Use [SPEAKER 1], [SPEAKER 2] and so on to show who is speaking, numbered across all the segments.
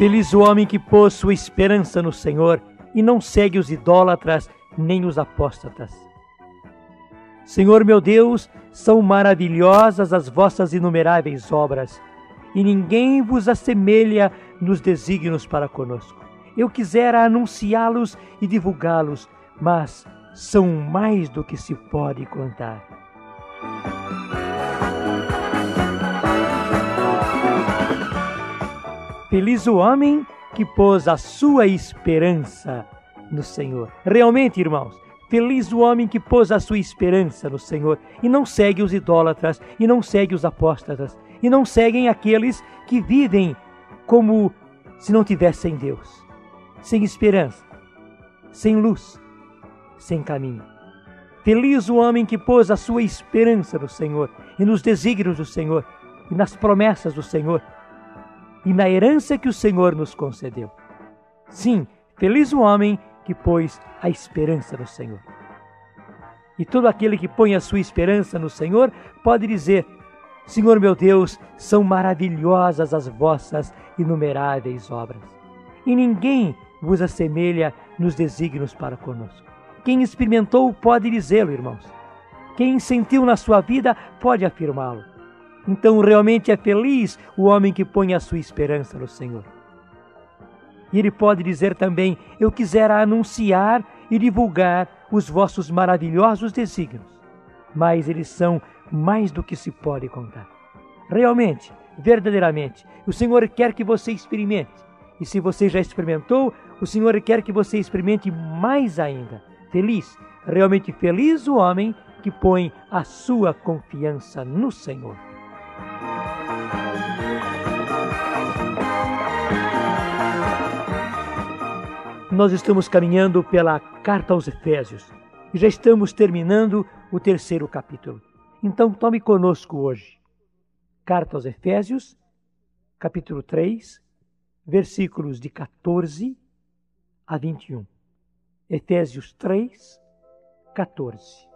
[SPEAKER 1] Feliz o homem que pôs sua esperança no Senhor e não segue os idólatras nem os apóstatas. Senhor meu Deus, são maravilhosas as vossas inumeráveis obras, e ninguém vos assemelha nos desígnios para conosco. Eu quisera anunciá-los e divulgá-los, mas são mais do que se pode contar. Feliz o homem que pôs a sua esperança no Senhor. Realmente, irmãos, feliz o homem que pôs a sua esperança no Senhor e não segue os idólatras, e não segue os apóstatas, e não seguem aqueles que vivem como se não tivessem Deus, sem esperança, sem luz, sem caminho. Feliz o homem que pôs a sua esperança no Senhor e nos desígnios do Senhor e nas promessas do Senhor e na herança que o Senhor nos concedeu. Sim, feliz o homem que pôs a esperança no Senhor. E todo aquele que põe a sua esperança no Senhor pode dizer: Senhor meu Deus, são maravilhosas as vossas inumeráveis obras. E ninguém vos assemelha nos desígnios para conosco. Quem experimentou pode dizê-lo, irmãos. Quem sentiu na sua vida pode afirmá-lo. Então realmente é feliz o homem que põe a sua esperança no Senhor. E ele pode dizer também: Eu quisera anunciar e divulgar os vossos maravilhosos desígnios, mas eles são mais do que se pode contar. Realmente, verdadeiramente, o Senhor quer que você experimente. E se você já experimentou, o Senhor quer que você experimente mais ainda. Feliz, realmente feliz o homem que põe a sua confiança no Senhor. Nós estamos caminhando pela carta aos Efésios e já estamos terminando o terceiro capítulo. Então tome conosco hoje. Carta aos Efésios, capítulo 3, versículos de 14 a 21. Efésios 3, 14.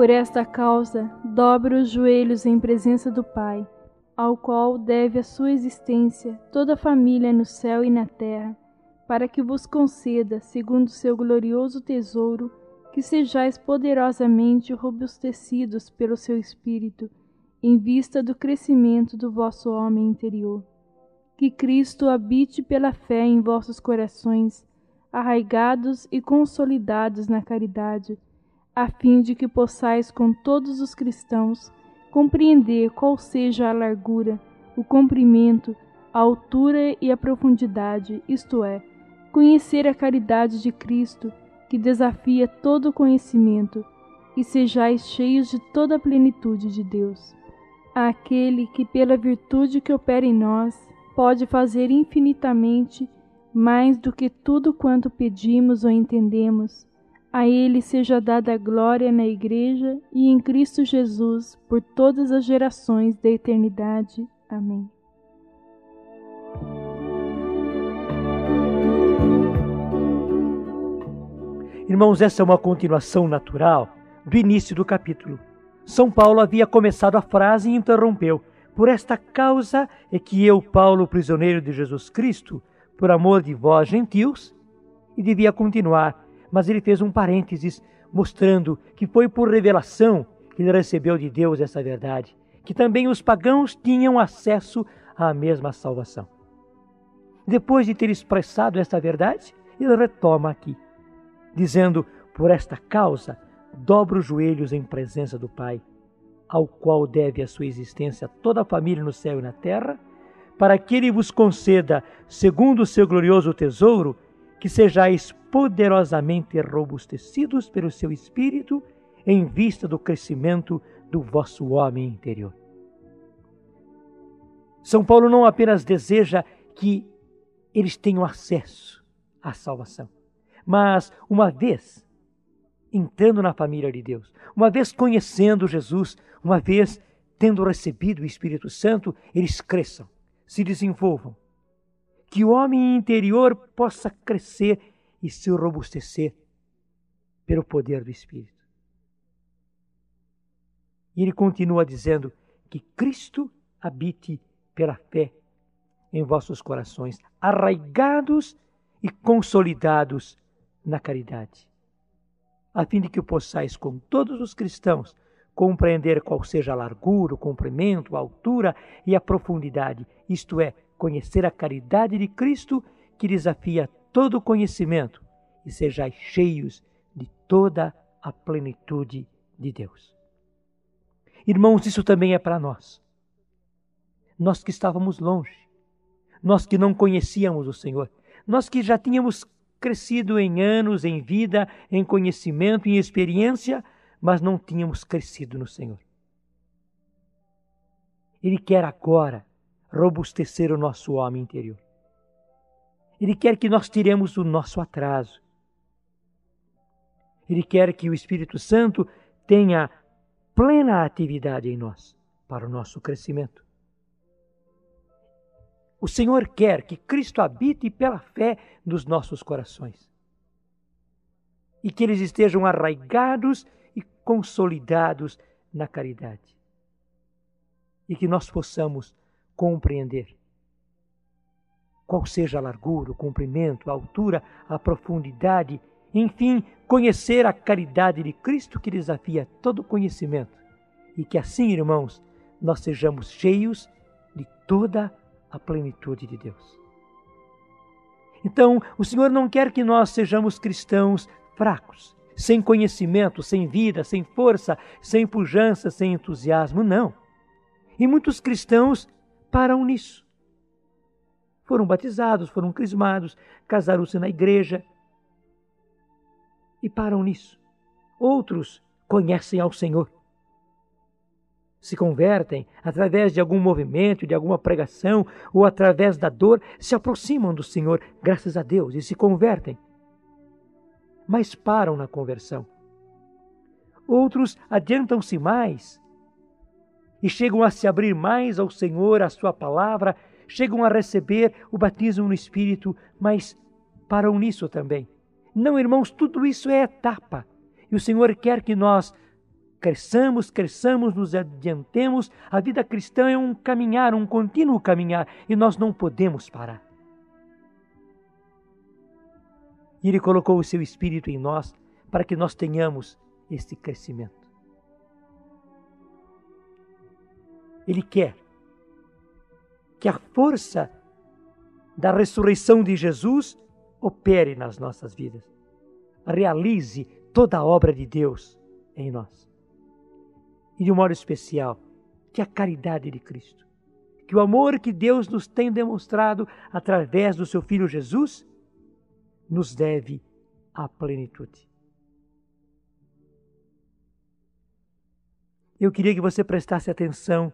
[SPEAKER 2] Por esta causa, dobre os joelhos em presença do Pai, ao qual deve a sua existência toda a família no céu e na terra, para que vos conceda, segundo seu glorioso tesouro, que sejais poderosamente robustecidos pelo seu Espírito, em vista do crescimento do vosso homem interior. Que Cristo habite pela fé em vossos corações, arraigados e consolidados na caridade, a fim de que possais com todos os cristãos compreender qual seja a largura, o comprimento, a altura e a profundidade, isto é, conhecer a caridade de Cristo, que desafia todo o conhecimento, e sejais cheios de toda a plenitude de Deus. Aquele que, pela virtude que opera em nós, pode fazer infinitamente mais do que tudo quanto pedimos ou entendemos, a Ele seja dada glória na Igreja e em Cristo Jesus por todas as gerações da eternidade. Amém.
[SPEAKER 1] Irmãos, essa é uma continuação natural do início do capítulo. São Paulo havia começado a frase e interrompeu. Por esta causa é que eu, Paulo, prisioneiro de Jesus Cristo, por amor de vós, gentios, e devia continuar mas ele fez um parênteses mostrando que foi por revelação que ele recebeu de Deus essa verdade, que também os pagãos tinham acesso à mesma salvação. Depois de ter expressado esta verdade, ele retoma aqui, dizendo: Por esta causa, dobro os joelhos em presença do Pai, ao qual deve a sua existência toda a família no céu e na terra, para que ele vos conceda, segundo o seu glorioso tesouro, que sejais poderosamente robustecidos pelo seu espírito em vista do crescimento do vosso homem interior. São Paulo não apenas deseja que eles tenham acesso à salvação, mas uma vez entrando na família de Deus, uma vez conhecendo Jesus, uma vez tendo recebido o Espírito Santo, eles cresçam, se desenvolvam, que o homem interior possa crescer e se robustecer pelo poder do Espírito. E ele continua dizendo que Cristo habite pela fé em vossos corações, arraigados e consolidados na caridade, a fim de que possais, com todos os cristãos, compreender qual seja a largura, o comprimento, a altura e a profundidade, isto é, conhecer a caridade de Cristo que desafia todo conhecimento e sejais cheios de toda a plenitude de Deus. Irmãos, isso também é para nós. Nós que estávamos longe, nós que não conhecíamos o Senhor, nós que já tínhamos crescido em anos, em vida, em conhecimento, em experiência, mas não tínhamos crescido no Senhor. Ele quer agora robustecer o nosso homem interior. Ele quer que nós tiremos o nosso atraso. Ele quer que o Espírito Santo tenha plena atividade em nós para o nosso crescimento. O Senhor quer que Cristo habite pela fé nos nossos corações e que eles estejam arraigados e consolidados na caridade. E que nós possamos compreender qual seja a largura, o comprimento, a altura, a profundidade, enfim, conhecer a caridade de Cristo que desafia todo conhecimento. E que assim, irmãos, nós sejamos cheios de toda a plenitude de Deus. Então, o Senhor não quer que nós sejamos cristãos fracos, sem conhecimento, sem vida, sem força, sem pujança, sem entusiasmo. Não. E muitos cristãos param nisso. Foram batizados, foram crismados, casaram-se na igreja e param nisso. Outros conhecem ao Senhor. Se convertem através de algum movimento, de alguma pregação ou através da dor, se aproximam do Senhor, graças a Deus, e se convertem mas param na conversão. Outros adiantam-se mais e chegam a se abrir mais ao Senhor, à Sua palavra, chegam a receber o batismo no Espírito, mas param nisso também. Não, irmãos, tudo isso é etapa. E o Senhor quer que nós cresçamos, cresçamos, nos adiantemos. A vida cristã é um caminhar, um contínuo caminhar, e nós não podemos parar. E Ele colocou o seu Espírito em nós para que nós tenhamos este crescimento. Ele quer que a força da ressurreição de Jesus opere nas nossas vidas, realize toda a obra de Deus em nós. E de um modo especial, que a caridade de Cristo, que o amor que Deus nos tem demonstrado através do seu Filho Jesus, nos deve à plenitude. Eu queria que você prestasse atenção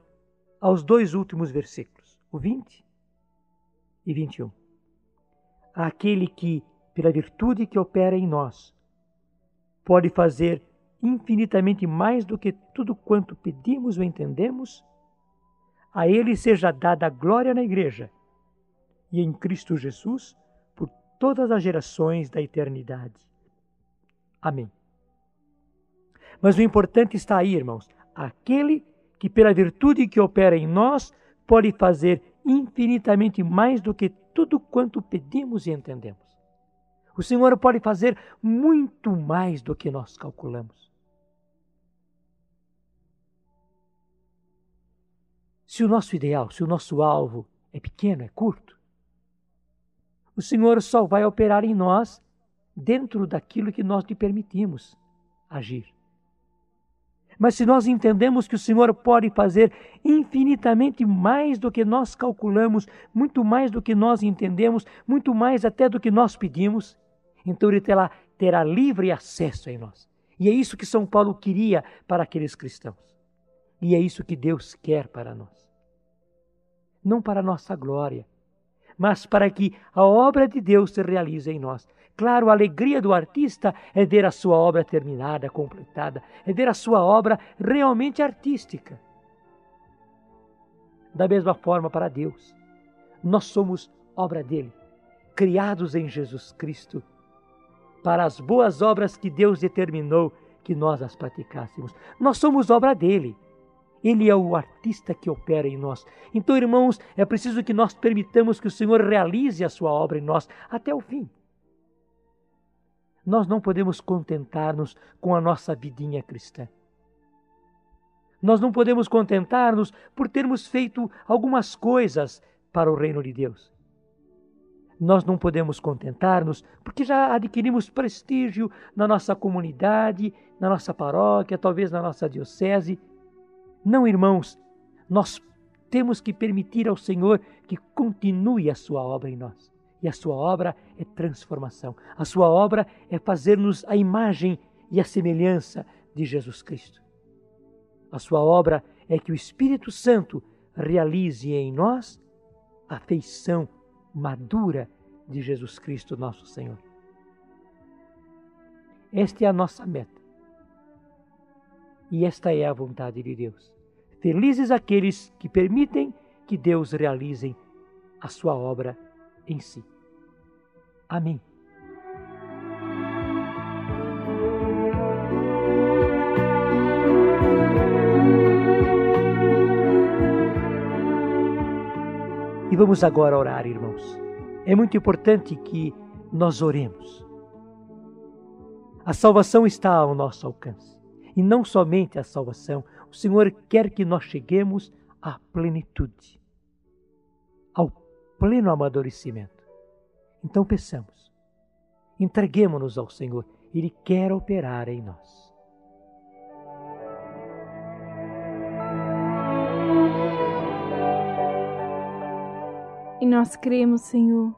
[SPEAKER 1] aos dois últimos versículos, o 20 e 21. Aquele que, pela virtude que opera em nós, pode fazer infinitamente mais do que tudo quanto pedimos ou entendemos, a Ele seja dada a glória na Igreja e em Cristo Jesus todas as gerações da eternidade. Amém. Mas o importante está aí, irmãos, aquele que, pela virtude que opera em nós, pode fazer infinitamente mais do que tudo quanto pedimos e entendemos. O Senhor pode fazer muito mais do que nós calculamos. Se o nosso ideal, se o nosso alvo é pequeno, é curto, o Senhor só vai operar em nós dentro daquilo que nós lhe permitimos agir. Mas se nós entendemos que o Senhor pode fazer infinitamente mais do que nós calculamos, muito mais do que nós entendemos, muito mais até do que nós pedimos, então Ele terá, terá livre acesso em nós. E é isso que São Paulo queria para aqueles cristãos. E é isso que Deus quer para nós. Não para nossa glória, mas para que a obra de Deus se realize em nós. Claro, a alegria do artista é ver a sua obra terminada, completada, é ver a sua obra realmente artística. Da mesma forma, para Deus, nós somos obra dele, criados em Jesus Cristo para as boas obras que Deus determinou que nós as praticássemos. Nós somos obra dele. Ele é o artista que opera em nós. Então, irmãos, é preciso que nós permitamos que o Senhor realize a sua obra em nós até o fim. Nós não podemos contentar-nos com a nossa vidinha cristã. Nós não podemos contentar-nos por termos feito algumas coisas para o reino de Deus. Nós não podemos contentar-nos porque já adquirimos prestígio na nossa comunidade, na nossa paróquia, talvez na nossa diocese. Não, irmãos, nós temos que permitir ao Senhor que continue a sua obra em nós. E a sua obra é transformação. A sua obra é fazer-nos a imagem e a semelhança de Jesus Cristo. A sua obra é que o Espírito Santo realize em nós a feição madura de Jesus Cristo, nosso Senhor. Esta é a nossa meta. E esta é a vontade de Deus. Felizes aqueles que permitem que Deus realize a sua obra em si. Amém. E vamos agora orar, irmãos. É muito importante que nós oremos. A salvação está ao nosso alcance. E não somente a salvação, o Senhor quer que nós cheguemos à plenitude, pleno amadurecimento. Então peçamos, entreguemos-nos ao Senhor, Ele quer operar em nós.
[SPEAKER 2] E nós cremos, Senhor,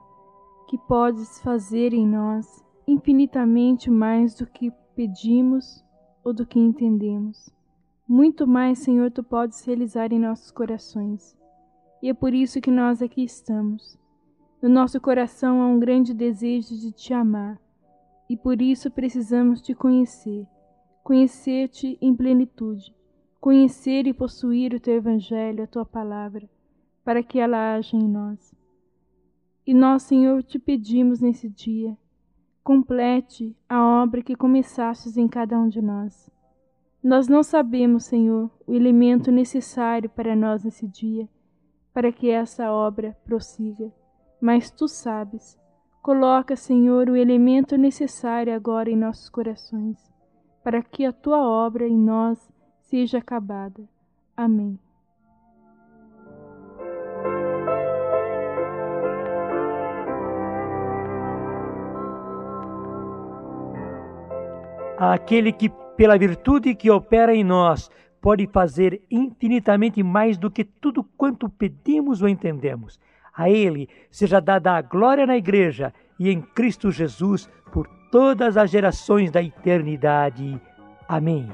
[SPEAKER 2] que podes fazer em nós infinitamente mais do que pedimos ou do que entendemos. Muito mais, Senhor, tu podes realizar em nossos corações. E é por isso que nós aqui estamos. No nosso coração há um grande desejo de te amar, e por isso precisamos te conhecer, conhecer-te em plenitude, conhecer e possuir o teu evangelho, a tua palavra para que ela haja em nós. E nós, Senhor, te pedimos nesse dia, complete a obra que começastes em cada um de nós. Nós não sabemos, Senhor, o elemento necessário para nós nesse dia, para que essa obra prossiga, mas tu sabes. Coloca, Senhor, o elemento necessário agora em nossos corações, para que a tua obra em nós seja acabada. Amém.
[SPEAKER 1] àquele que, pela virtude que opera em nós, pode fazer infinitamente mais do que tudo quanto pedimos ou entendemos. A Ele seja dada a glória na Igreja e em Cristo Jesus por todas as gerações da eternidade. Amém.